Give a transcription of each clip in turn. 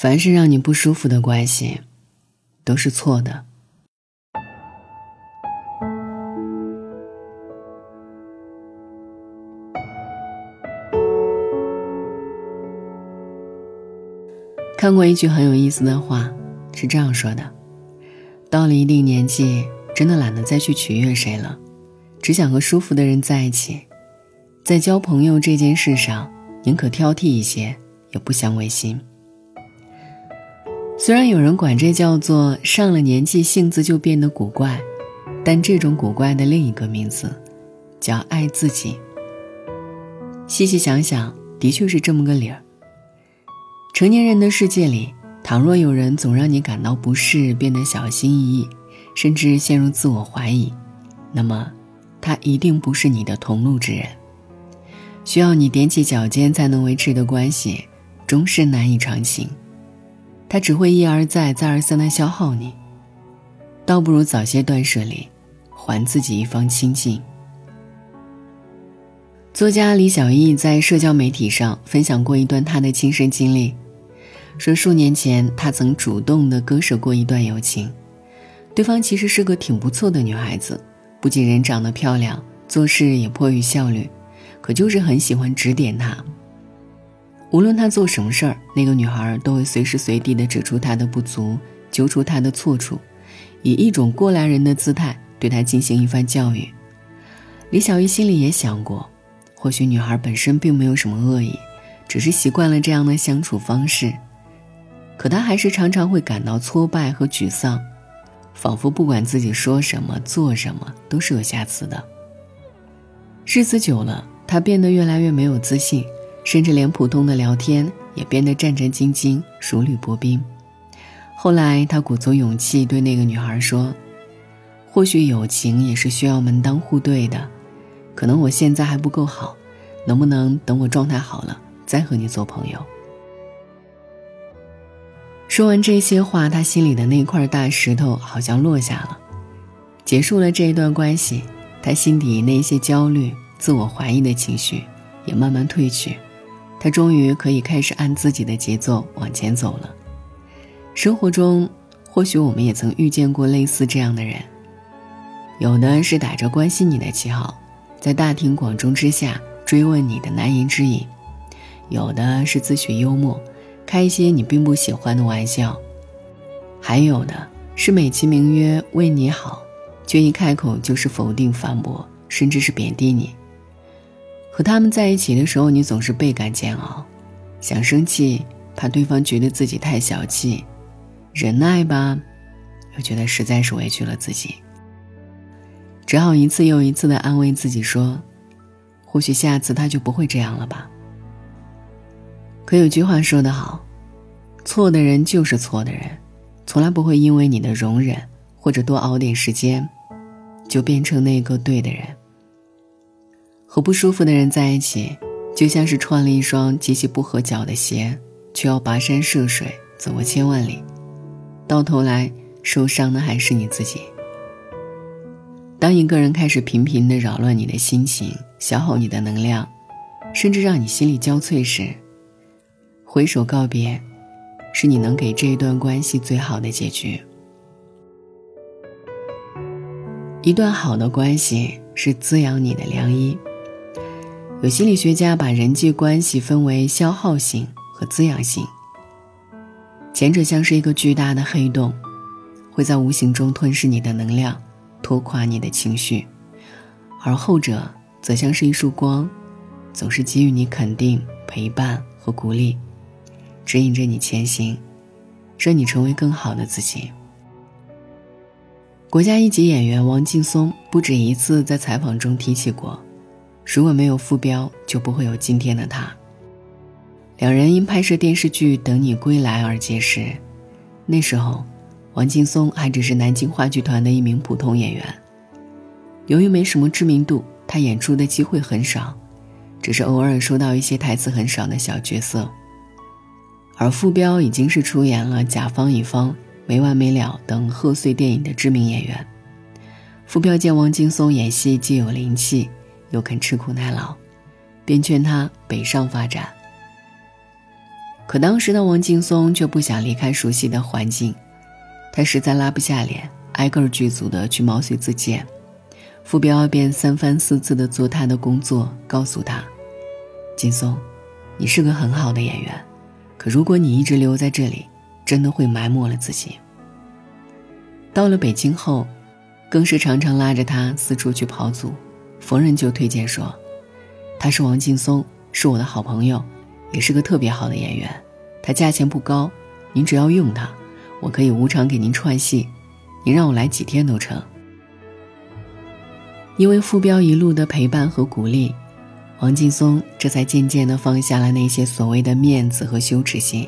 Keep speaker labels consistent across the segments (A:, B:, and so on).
A: 凡是让你不舒服的关系，都是错的。看过一句很有意思的话，是这样说的：到了一定年纪，真的懒得再去取悦谁了，只想和舒服的人在一起。在交朋友这件事上，宁可挑剔一些，也不想违心。虽然有人管这叫做上了年纪性子就变得古怪，但这种古怪的另一个名字，叫爱自己。细细想想，的确是这么个理儿。成年人的世界里，倘若有人总让你感到不适，变得小心翼翼，甚至陷入自我怀疑，那么，他一定不是你的同路之人。需要你踮起脚尖才能维持的关系，终是难以长情。他只会一而再、再而三的消耗你。倒不如早些断舍离，还自己一方清净。作家李小艺在社交媒体上分享过一段他的亲身经历。说数年前，他曾主动的割舍过一段友情，对方其实是个挺不错的女孩子，不仅人长得漂亮，做事也颇有效率，可就是很喜欢指点他。无论他做什么事儿，那个女孩都会随时随地的指出他的不足，揪出他的错处，以一种过来人的姿态对他进行一番教育。李小艺心里也想过，或许女孩本身并没有什么恶意，只是习惯了这样的相处方式。可他还是常常会感到挫败和沮丧，仿佛不管自己说什么、做什么都是有瑕疵的。日子久了，他变得越来越没有自信，甚至连普通的聊天也变得战战兢兢、如履薄冰。后来，他鼓足勇气对那个女孩说：“或许友情也是需要门当户对的，可能我现在还不够好，能不能等我状态好了再和你做朋友？”说完这些话，他心里的那块大石头好像落下了，结束了这一段关系，他心底那些焦虑、自我怀疑的情绪也慢慢褪去，他终于可以开始按自己的节奏往前走了。生活中，或许我们也曾遇见过类似这样的人，有的是打着关心你的旗号，在大庭广众之下追问你的难言之隐，有的是自诩幽默。开一些你并不喜欢的玩笑，还有的是美其名曰为你好，却一开口就是否定、反驳，甚至是贬低你。和他们在一起的时候，你总是倍感煎熬，想生气，怕对方觉得自己太小气；忍耐吧，又觉得实在是委屈了自己。只好一次又一次的安慰自己说：“或许下次他就不会这样了吧。”可有句话说得好，错的人就是错的人，从来不会因为你的容忍或者多熬点时间，就变成那个对的人。和不舒服的人在一起，就像是穿了一双极其不合脚的鞋，却要跋山涉水走过千万里，到头来受伤的还是你自己。当一个人开始频频的扰乱你的心情，消耗你的能量，甚至让你心力交瘁时，挥手告别，是你能给这一段关系最好的结局。一段好的关系是滋养你的良医。有心理学家把人际关系分为消耗性和滋养性。前者像是一个巨大的黑洞，会在无形中吞噬你的能量，拖垮你的情绪；而后者则像是一束光，总是给予你肯定、陪伴和鼓励。指引着你前行，让你成为更好的自己。国家一级演员王劲松不止一次在采访中提起过，如果没有傅彪，就不会有今天的他。两人因拍摄电视剧《等你归来》而结识，那时候，王劲松还只是南京话剧团的一名普通演员。由于没什么知名度，他演出的机会很少，只是偶尔收到一些台词很少的小角色。而傅彪已经是出演了《甲方乙方》《没完没了》等贺岁电影的知名演员。傅彪见王劲松演戏既有灵气，又肯吃苦耐劳，便劝他北上发展。可当时的王劲松却不想离开熟悉的环境，他实在拉不下脸，挨个剧组的去毛遂自荐。傅彪便三番四次的做他的工作，告诉他：“劲松，你是个很好的演员，可如果你一直留在这里，真的会埋没了自己。”到了北京后，更是常常拉着他四处去跑组，逢人就推荐说：“他是王劲松，是我的好朋友，也是个特别好的演员。他价钱不高，您只要用他，我可以无偿给您串戏，您让我来几天都成。”因为傅彪一路的陪伴和鼓励，王劲松这才渐渐地放下了那些所谓的面子和羞耻心，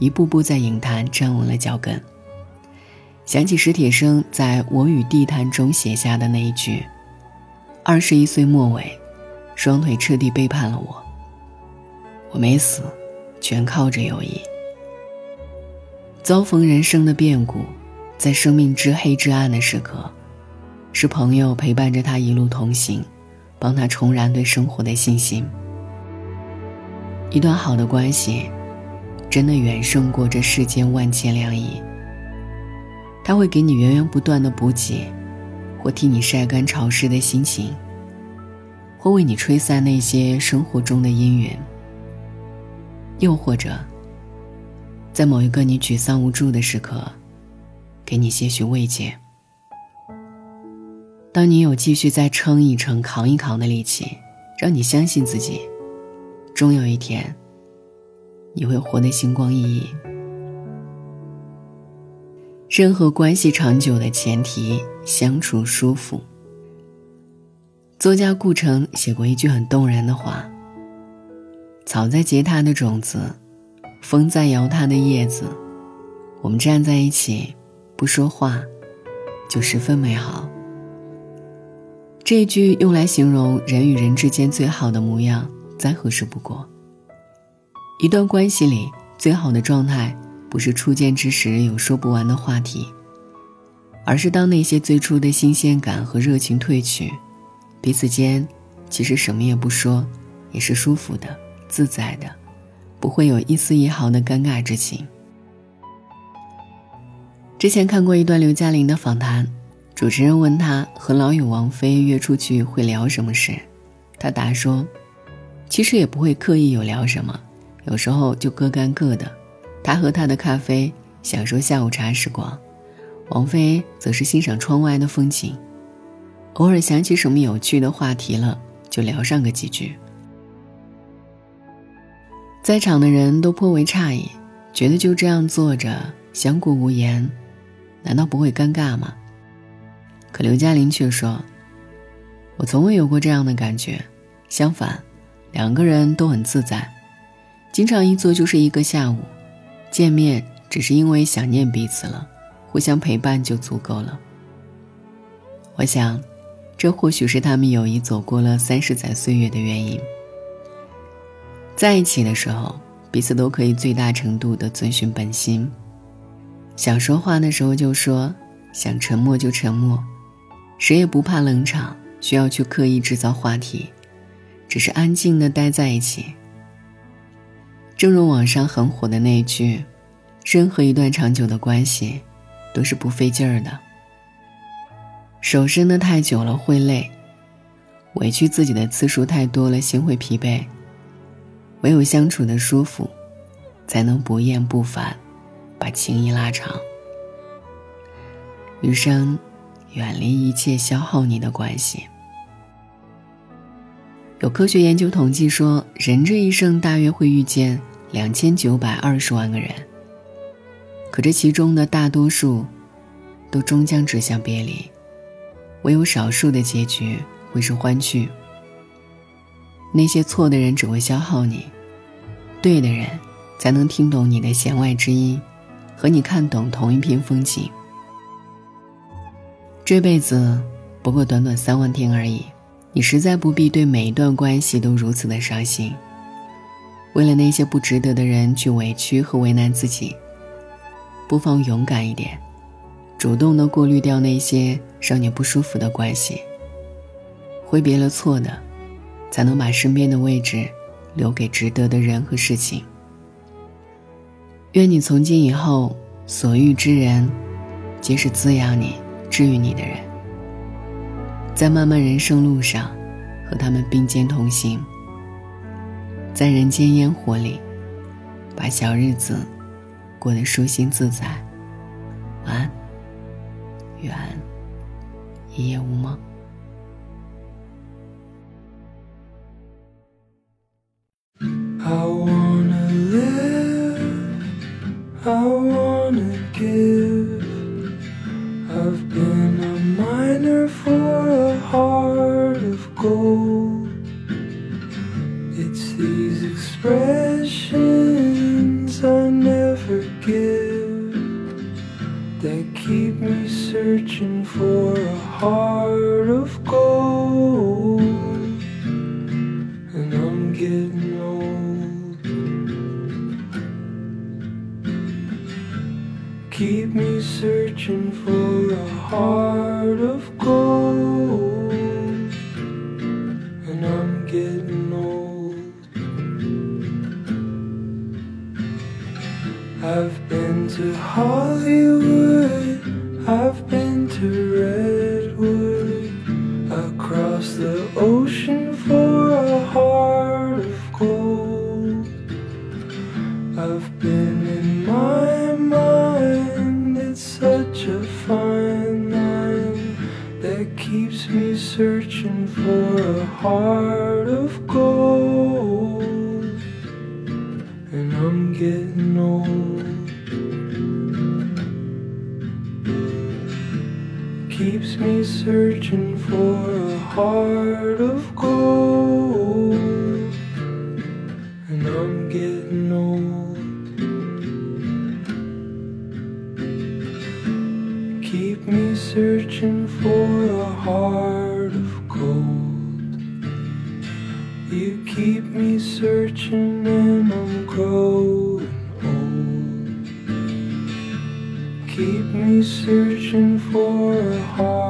A: 一步步在影坛站稳了脚跟。想起史铁生在我与地坛中写下的那一句：“二十一岁末尾，双腿彻底背叛了我。我没死，全靠着友谊。遭逢人生的变故，在生命之黑至暗的时刻，是朋友陪伴着他一路同行，帮他重燃对生活的信心。一段好的关系，真的远胜过这世间万千良医。”他会给你源源不断的补给，或替你晒干潮湿的心情，或为你吹散那些生活中的阴云，又或者，在某一个你沮丧无助的时刻，给你些许慰藉。当你有继续再撑一撑、扛一扛的力气，让你相信自己，终有一天，你会活得星光熠熠。任何关系长久的前提，相处舒服。作家顾城写过一句很动人的话：“草在结它的种子，风在摇它的叶子，我们站在一起，不说话，就十分美好。”这一句用来形容人与人之间最好的模样，再合适不过。一段关系里最好的状态。不是初见之时有说不完的话题，而是当那些最初的新鲜感和热情褪去，彼此间其实什么也不说，也是舒服的、自在的，不会有一丝一毫的尴尬之情。之前看过一段刘嘉玲的访谈，主持人问她和老友王菲约出去会聊什么事，她答说：“其实也不会刻意有聊什么，有时候就各干各的。”他喝他的咖啡，享受下午茶时光；王菲则是欣赏窗外的风景。偶尔想起什么有趣的话题了，就聊上个几句。在场的人都颇为诧异，觉得就这样坐着相顾无言，难道不会尴尬吗？可刘嘉玲却说：“我从未有过这样的感觉，相反，两个人都很自在，经常一坐就是一个下午。”见面只是因为想念彼此了，互相陪伴就足够了。我想，这或许是他们友谊走过了三十载岁月的原因。在一起的时候，彼此都可以最大程度的遵循本心，想说话的时候就说，想沉默就沉默，谁也不怕冷场，需要去刻意制造话题，只是安静的待在一起。正如网上很火的那句：“任何一段长久的关系，都是不费劲儿的。手伸的太久了会累，委屈自己的次数太多了心会疲惫。唯有相处的舒服，才能不厌不烦，把情谊拉长。余生，远离一切消耗你的关系。”有科学研究统计说，人这一生大约会遇见。两千九百二十万个人，可这其中的大多数，都终将指向别离，唯有少数的结局会是欢聚。那些错的人只会消耗你，对的人才能听懂你的弦外之音，和你看懂同一片风景。这辈子不过短短三万天而已，你实在不必对每一段关系都如此的伤心。为了那些不值得的人去委屈和为难自己，不妨勇敢一点，主动的过滤掉那些让你不舒服的关系。挥别了错的，才能把身边的位置留给值得的人和事情。愿你从今以后所遇之人，皆是滋养你、治愈你的人。在漫漫人生路上，和他们并肩同行。在人间烟火里，把小日子过得舒心自在。晚安，愿一夜无梦。
B: I wanna live, I wanna give. I've been a miner for a heart of gold. It's these expressions Keep me searching for a heart of gold. And I'm getting old. I've been to Hollywood, I've Keeps me searching for a heart of gold. And I'm getting old. Keep me searching for a heart of gold. You keep me searching and I'm growing me searching for a heart